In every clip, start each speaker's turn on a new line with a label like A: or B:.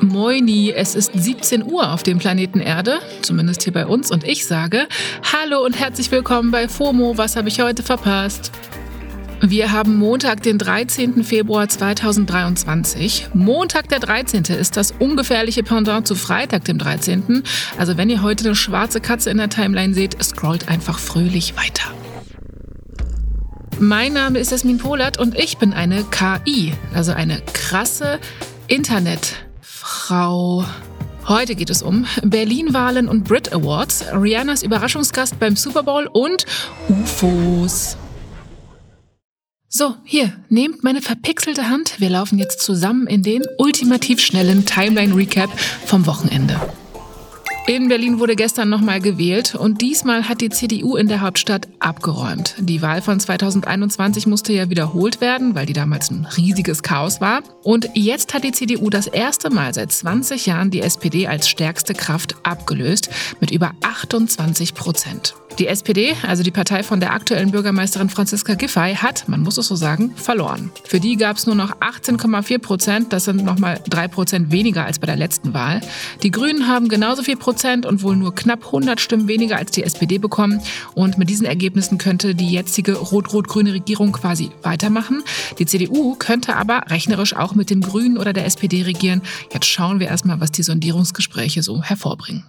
A: Moini, es ist 17 Uhr auf dem Planeten Erde, zumindest hier bei uns, und ich sage Hallo und herzlich willkommen bei FOMO, was habe ich heute verpasst? Wir haben Montag, den 13. Februar 2023. Montag, der 13. ist das ungefährliche Pendant zu Freitag, dem 13. Also wenn ihr heute eine schwarze Katze in der Timeline seht, scrollt einfach fröhlich weiter. Mein Name ist Jasmin Polat und ich bin eine KI, also eine krasse Internetfrau. Heute geht es um Berlin-Wahlen und Brit Awards, Rihannas Überraschungsgast beim Super Bowl und UFOs. So, hier, nehmt meine verpixelte Hand. Wir laufen jetzt zusammen in den ultimativ schnellen Timeline-Recap vom Wochenende. In Berlin wurde gestern nochmal gewählt und diesmal hat die CDU in der Hauptstadt abgeräumt. Die Wahl von 2021 musste ja wiederholt werden, weil die damals ein riesiges Chaos war. Und jetzt hat die CDU das erste Mal seit 20 Jahren die SPD als stärkste Kraft abgelöst mit über 28 Prozent. Die SPD, also die Partei von der aktuellen Bürgermeisterin Franziska Giffey, hat, man muss es so sagen, verloren. Für die gab es nur noch 18,4 Prozent, das sind nochmal drei Prozent weniger als bei der letzten Wahl. Die Grünen haben genauso viel Prozent und wohl nur knapp 100 Stimmen weniger als die SPD bekommen. Und mit diesen Ergebnissen könnte die jetzige rot-rot-grüne Regierung quasi weitermachen. Die CDU könnte aber rechnerisch auch mit den Grünen oder der SPD regieren. Jetzt schauen wir erstmal, was die Sondierungsgespräche so hervorbringen.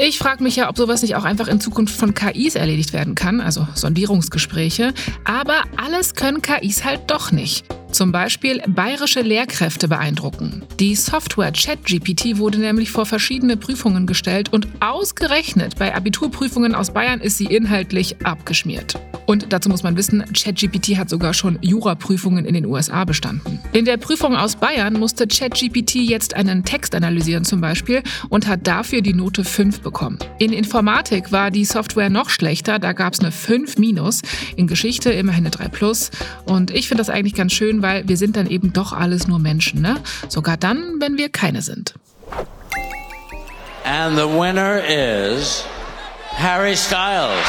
A: Ich frage mich ja, ob sowas nicht auch einfach in Zukunft von KIs erledigt werden kann, also Sondierungsgespräche. Aber alles können KIs halt doch nicht. Zum Beispiel bayerische Lehrkräfte beeindrucken. Die Software ChatGPT wurde nämlich vor verschiedene Prüfungen gestellt und ausgerechnet bei Abiturprüfungen aus Bayern ist sie inhaltlich abgeschmiert. Und dazu muss man wissen, ChatGPT hat sogar schon Juraprüfungen in den USA bestanden. In der Prüfung aus Bayern musste ChatGPT jetzt einen Text analysieren zum Beispiel und hat dafür die Note 5 bekommen. In Informatik war die Software noch schlechter, da gab es eine 5 minus, in Geschichte immerhin eine 3 plus. Und ich finde das eigentlich ganz schön, weil wir sind dann eben doch alles nur Menschen, ne? Sogar dann, wenn wir keine sind.
B: And the winner is Harry Styles.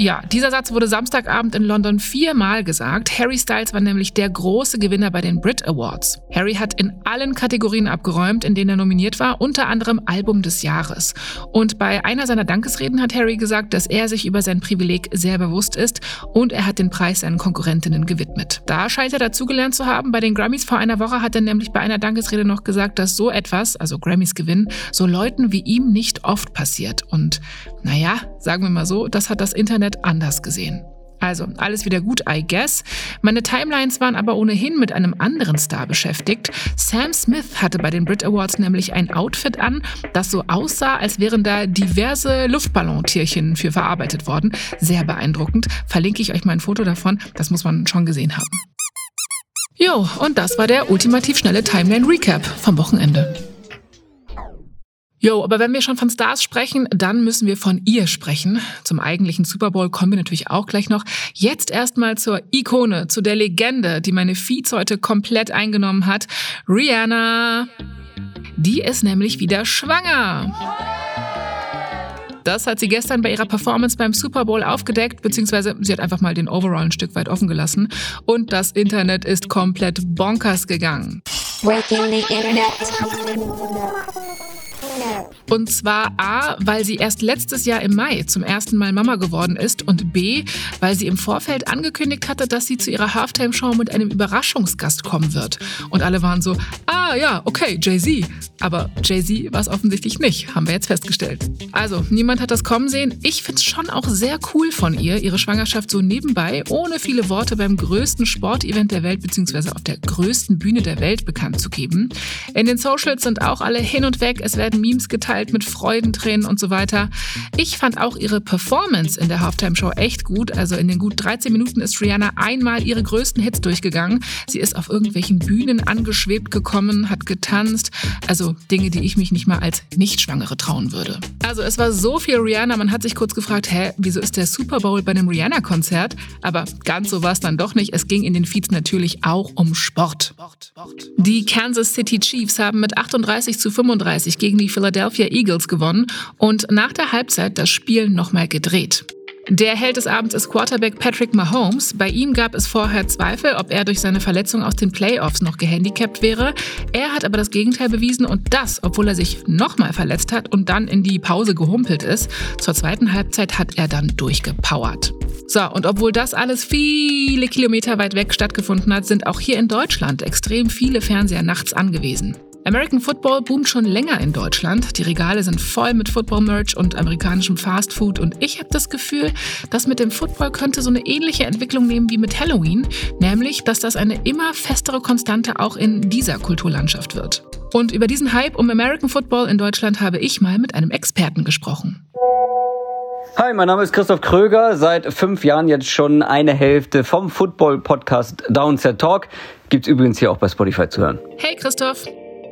A: Ja, dieser Satz wurde Samstagabend in London viermal gesagt. Harry Styles war nämlich der große Gewinner bei den Brit Awards. Harry hat in allen Kategorien abgeräumt, in denen er nominiert war, unter anderem Album des Jahres. Und bei einer seiner Dankesreden hat Harry gesagt, dass er sich über sein Privileg sehr bewusst ist und er hat den Preis seinen Konkurrentinnen gewidmet. Da scheint er dazugelernt zu haben. Bei den Grammys vor einer Woche hat er nämlich bei einer Dankesrede noch gesagt, dass so etwas, also Grammys gewinnen, so Leuten wie ihm nicht oft passiert. Und naja, sagen wir mal so, das hat das Internet anders gesehen. Also, alles wieder gut, I guess. Meine Timelines waren aber ohnehin mit einem anderen Star beschäftigt. Sam Smith hatte bei den Brit Awards nämlich ein Outfit an, das so aussah, als wären da diverse Luftballontierchen für verarbeitet worden. Sehr beeindruckend. Verlinke ich euch mal ein Foto davon. Das muss man schon gesehen haben. Jo, und das war der ultimativ schnelle Timeline Recap vom Wochenende. Jo, aber wenn wir schon von Stars sprechen, dann müssen wir von ihr sprechen. Zum eigentlichen Super Bowl kommen wir natürlich auch gleich noch. Jetzt erstmal zur Ikone, zu der Legende, die meine Feeds heute komplett eingenommen hat. Rihanna. Die ist nämlich wieder schwanger. Das hat sie gestern bei ihrer Performance beim Super Bowl aufgedeckt, beziehungsweise sie hat einfach mal den Overall ein Stück weit offen gelassen. Und das Internet ist komplett bonkers gegangen. Breaking the Internet. Und zwar A, weil sie erst letztes Jahr im Mai zum ersten Mal Mama geworden ist und B, weil sie im Vorfeld angekündigt hatte, dass sie zu ihrer Halftime-Show mit einem Überraschungsgast kommen wird. Und alle waren so, ah ja, okay, Jay-Z. Aber Jay-Z war es offensichtlich nicht, haben wir jetzt festgestellt. Also, niemand hat das kommen sehen. Ich finde es schon auch sehr cool von ihr, ihre Schwangerschaft so nebenbei, ohne viele Worte beim größten Sportevent der Welt bzw. auf der größten Bühne der Welt bekannt zu geben. In den Socials sind auch alle hin und weg. Es werden Memes geteilt mit Freudentränen und so weiter. Ich fand auch ihre Performance in der Halftime-Show echt gut. Also in den gut 13 Minuten ist Rihanna einmal ihre größten Hits durchgegangen. Sie ist auf irgendwelchen Bühnen angeschwebt gekommen, hat getanzt. Also Dinge, die ich mich nicht mal als Nichtschwangere trauen würde. Also es war so viel Rihanna, man hat sich kurz gefragt, hä, wieso ist der Super Bowl bei einem Rihanna-Konzert? Aber ganz so war es dann doch nicht. Es ging in den Feeds natürlich auch um Sport. Die Kansas City Chiefs haben mit 38 zu 35 gegen die Philadelphia Eagles gewonnen und nach der Halbzeit das Spiel nochmal gedreht. Der Held des Abends ist Quarterback Patrick Mahomes. Bei ihm gab es vorher Zweifel, ob er durch seine Verletzung aus den Playoffs noch gehandicapt wäre. Er hat aber das Gegenteil bewiesen und das, obwohl er sich nochmal verletzt hat und dann in die Pause gehumpelt ist. Zur zweiten Halbzeit hat er dann durchgepowert. So, und obwohl das alles viele Kilometer weit weg stattgefunden hat, sind auch hier in Deutschland extrem viele Fernseher nachts angewiesen. American Football boomt schon länger in Deutschland. Die Regale sind voll mit Football-Merch und amerikanischem Fastfood. Und ich habe das Gefühl, dass mit dem Football könnte so eine ähnliche Entwicklung nehmen wie mit Halloween, nämlich, dass das eine immer festere Konstante auch in dieser Kulturlandschaft wird. Und über diesen Hype um American Football in Deutschland habe ich mal mit einem Experten gesprochen.
C: Hi, mein Name ist Christoph Kröger. Seit fünf Jahren jetzt schon eine Hälfte vom Football-Podcast Downset Talk. Gibt's übrigens hier auch bei Spotify zu hören.
A: Hey Christoph.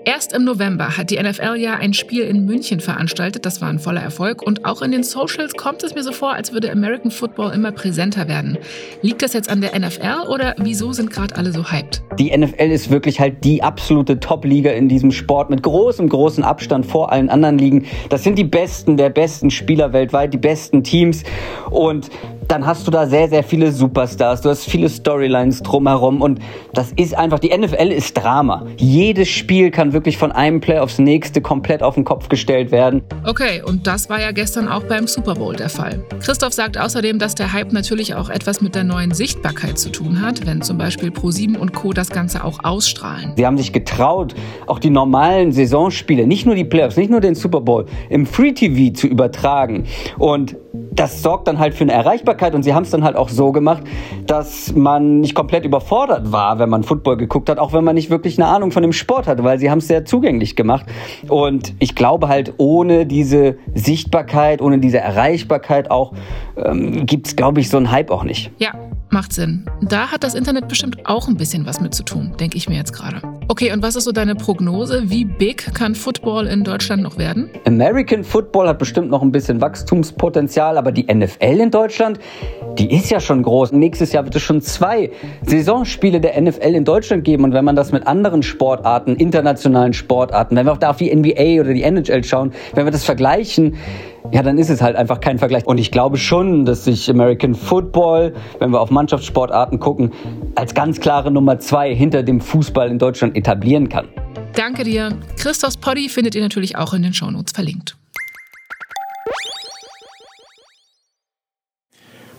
A: Erst im November hat die NFL ja ein Spiel in München veranstaltet. Das war ein voller Erfolg. Und auch in den Socials kommt es mir so vor, als würde American Football immer präsenter werden. Liegt das jetzt an der NFL oder wieso sind gerade alle so hyped?
C: Die NFL ist wirklich halt die absolute Top-Liga in diesem Sport mit großem, großem Abstand vor allen anderen Ligen. Das sind die besten der besten Spieler weltweit, die besten Teams. Und dann hast du da sehr, sehr viele Superstars, du hast viele Storylines drumherum und das ist einfach, die NFL ist Drama. Jedes Spiel kann wirklich von einem Play aufs nächste komplett auf den Kopf gestellt werden.
A: Okay, und das war ja gestern auch beim Super Bowl der Fall. Christoph sagt außerdem, dass der Hype natürlich auch etwas mit der neuen Sichtbarkeit zu tun hat, wenn zum Beispiel Pro7 und Co. das Ganze auch ausstrahlen.
C: Sie haben sich getraut, auch die normalen Saisonspiele, nicht nur die Playoffs, nicht nur den Super Bowl, im Free TV zu übertragen. Und das sorgt dann halt für eine Erreichbarkeit und sie haben es dann halt auch so gemacht, dass man nicht komplett überfordert war, wenn man Football geguckt hat, auch wenn man nicht wirklich eine Ahnung von dem Sport hatte, weil sie haben es sehr zugänglich gemacht. Und ich glaube halt, ohne diese Sichtbarkeit, ohne diese Erreichbarkeit auch, ähm, gibt es, glaube ich, so einen Hype auch nicht.
A: Ja, macht Sinn. Da hat das Internet bestimmt auch ein bisschen was mit zu tun, denke ich mir jetzt gerade. Okay, und was ist so deine Prognose? Wie big kann Football in Deutschland noch werden?
C: American Football hat bestimmt noch ein bisschen Wachstumspotenzial, aber die NFL in Deutschland, die ist ja schon groß. Nächstes Jahr wird es schon zwei Saisonspiele der NFL in Deutschland geben. Und wenn man das mit anderen Sportarten, internationalen Sportarten, wenn wir auch da auf die NBA oder die NHL schauen, wenn wir das vergleichen, ja, dann ist es halt einfach kein Vergleich. Und ich glaube schon, dass sich American Football, wenn wir auf Mannschaftssportarten gucken, als ganz klare Nummer zwei hinter dem Fußball in Deutschland etablieren kann.
A: Danke dir. Christophs Poddy findet ihr natürlich auch in den Shownotes verlinkt.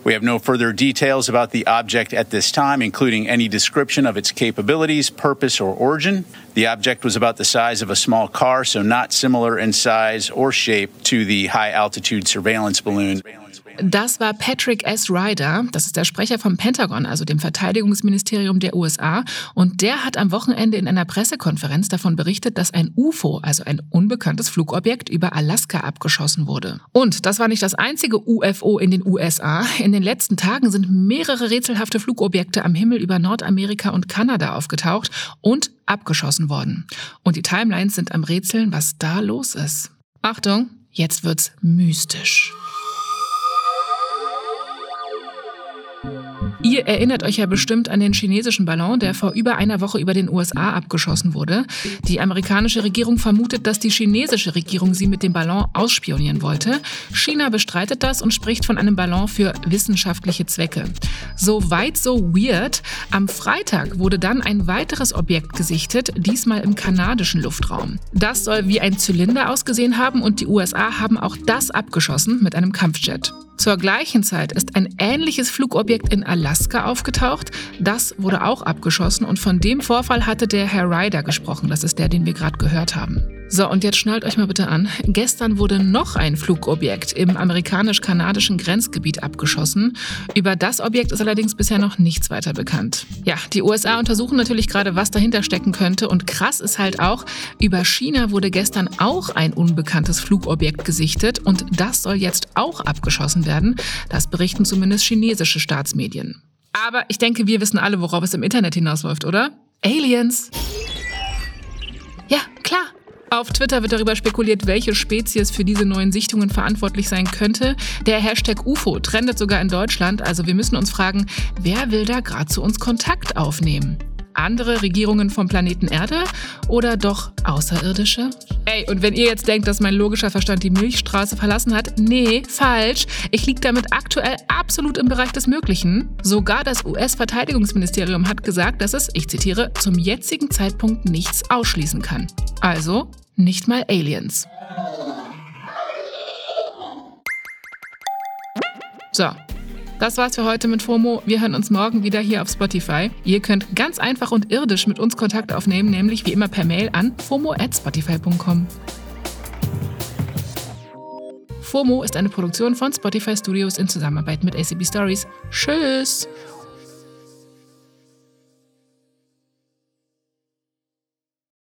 D: We have no further details about the object at this time, including any description of its capabilities, purpose, or origin. The object was about the size of a small car, so not similar in size or shape to the high altitude surveillance balloon.
A: Das war Patrick S. Ryder, das ist der Sprecher vom Pentagon, also dem Verteidigungsministerium der USA. Und der hat am Wochenende in einer Pressekonferenz davon berichtet, dass ein UFO, also ein unbekanntes Flugobjekt, über Alaska abgeschossen wurde. Und das war nicht das einzige UFO in den USA. In den letzten Tagen sind mehrere rätselhafte Flugobjekte am Himmel über Nordamerika und Kanada aufgetaucht und abgeschossen worden. Und die Timelines sind am Rätseln, was da los ist. Achtung, jetzt wird's mystisch. Ihr erinnert euch ja bestimmt an den chinesischen Ballon, der vor über einer Woche über den USA abgeschossen wurde. Die amerikanische Regierung vermutet, dass die chinesische Regierung sie mit dem Ballon ausspionieren wollte. China bestreitet das und spricht von einem Ballon für wissenschaftliche Zwecke. So weit, so weird. Am Freitag wurde dann ein weiteres Objekt gesichtet, diesmal im kanadischen Luftraum. Das soll wie ein Zylinder ausgesehen haben und die USA haben auch das abgeschossen mit einem Kampfjet. Zur gleichen Zeit ist ein ähnliches Flugobjekt in Alaska aufgetaucht. Das wurde auch abgeschossen und von dem Vorfall hatte der Herr Ryder gesprochen. Das ist der, den wir gerade gehört haben. So, und jetzt schnallt euch mal bitte an. Gestern wurde noch ein Flugobjekt im amerikanisch-kanadischen Grenzgebiet abgeschossen. Über das Objekt ist allerdings bisher noch nichts weiter bekannt. Ja, die USA untersuchen natürlich gerade, was dahinter stecken könnte. Und krass ist halt auch, über China wurde gestern auch ein unbekanntes Flugobjekt gesichtet und das soll jetzt auch abgeschossen werden. Das berichten zumindest chinesische Staatsmedien. Aber ich denke, wir wissen alle, worauf es im Internet hinausläuft, oder? Aliens. Ja, klar. Auf Twitter wird darüber spekuliert, welche Spezies für diese neuen Sichtungen verantwortlich sein könnte. Der Hashtag UFO trendet sogar in Deutschland, also wir müssen uns fragen, wer will da gerade zu uns Kontakt aufnehmen? Andere Regierungen vom Planeten Erde oder doch Außerirdische? Ey, und wenn ihr jetzt denkt, dass mein logischer Verstand die Milchstraße verlassen hat, nee, falsch. Ich liege damit aktuell absolut im Bereich des Möglichen. Sogar das US-Verteidigungsministerium hat gesagt, dass es, ich zitiere, zum jetzigen Zeitpunkt nichts ausschließen kann. Also nicht mal Aliens. So, das war's für heute mit FOMO. Wir hören uns morgen wieder hier auf Spotify. Ihr könnt ganz einfach und irdisch mit uns Kontakt aufnehmen, nämlich wie immer per Mail an fomo@spotify.com. FOMO ist eine Produktion von Spotify Studios in Zusammenarbeit mit ACB Stories. Tschüss!